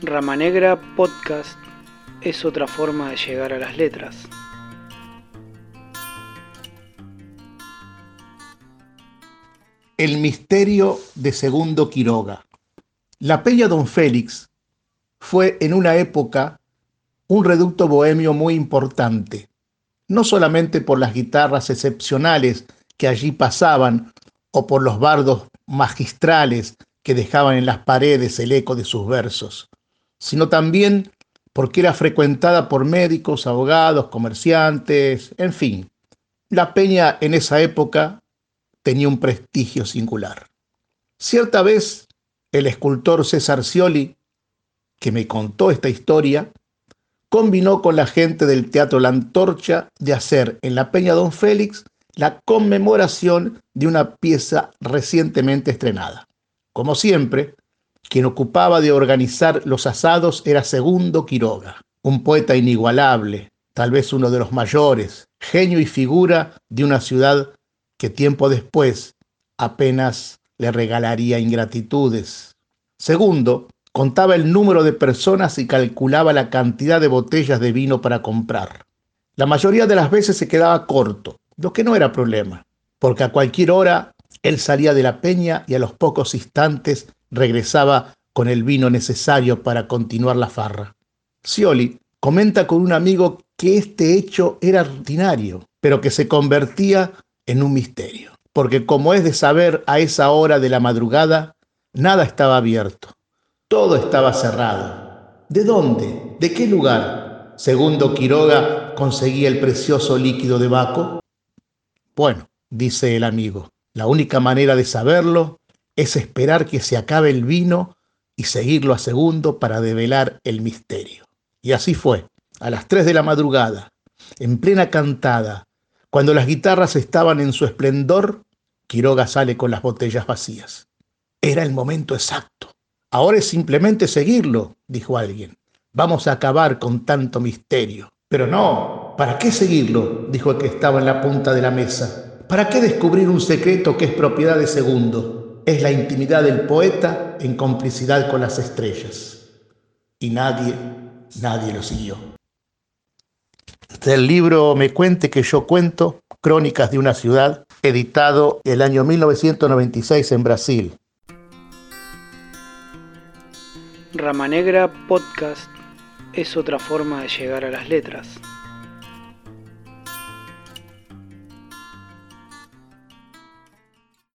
Rama Negra Podcast es otra forma de llegar a las letras. El misterio de Segundo Quiroga. La Peña Don Félix fue en una época un reducto bohemio muy importante, no solamente por las guitarras excepcionales que allí pasaban o por los bardos magistrales que dejaban en las paredes el eco de sus versos, sino también porque era frecuentada por médicos, abogados, comerciantes, en fin. La peña en esa época tenía un prestigio singular. Cierta vez, el escultor César Scioli, que me contó esta historia, combinó con la gente del Teatro La Antorcha de hacer en la Peña Don Félix la conmemoración de una pieza recientemente estrenada. Como siempre, quien ocupaba de organizar los asados era Segundo Quiroga, un poeta inigualable, tal vez uno de los mayores, genio y figura de una ciudad que tiempo después apenas le regalaría ingratitudes. Segundo, contaba el número de personas y calculaba la cantidad de botellas de vino para comprar. La mayoría de las veces se quedaba corto, lo que no era problema, porque a cualquier hora él salía de la peña y a los pocos instantes regresaba con el vino necesario para continuar la farra. Scioli comenta con un amigo que este hecho era rutinario, pero que se convertía en un misterio, porque como es de saber a esa hora de la madrugada, nada estaba abierto, todo estaba cerrado. ¿De dónde? ¿De qué lugar? Segundo Quiroga conseguía el precioso líquido de Baco. Bueno, dice el amigo, la única manera de saberlo es esperar que se acabe el vino y seguirlo a segundo para develar el misterio. Y así fue, a las tres de la madrugada, en plena cantada, cuando las guitarras estaban en su esplendor, Quiroga sale con las botellas vacías. Era el momento exacto. Ahora es simplemente seguirlo, dijo alguien. Vamos a acabar con tanto misterio. Pero no, ¿para qué seguirlo? dijo el que estaba en la punta de la mesa. ¿Para qué descubrir un secreto que es propiedad de segundo? Es la intimidad del poeta en complicidad con las estrellas. Y nadie, nadie lo siguió. Del libro Me cuente que yo cuento, Crónicas de una ciudad, editado el año 1996 en Brasil. Rama Negra Podcast es otra forma de llegar a las letras.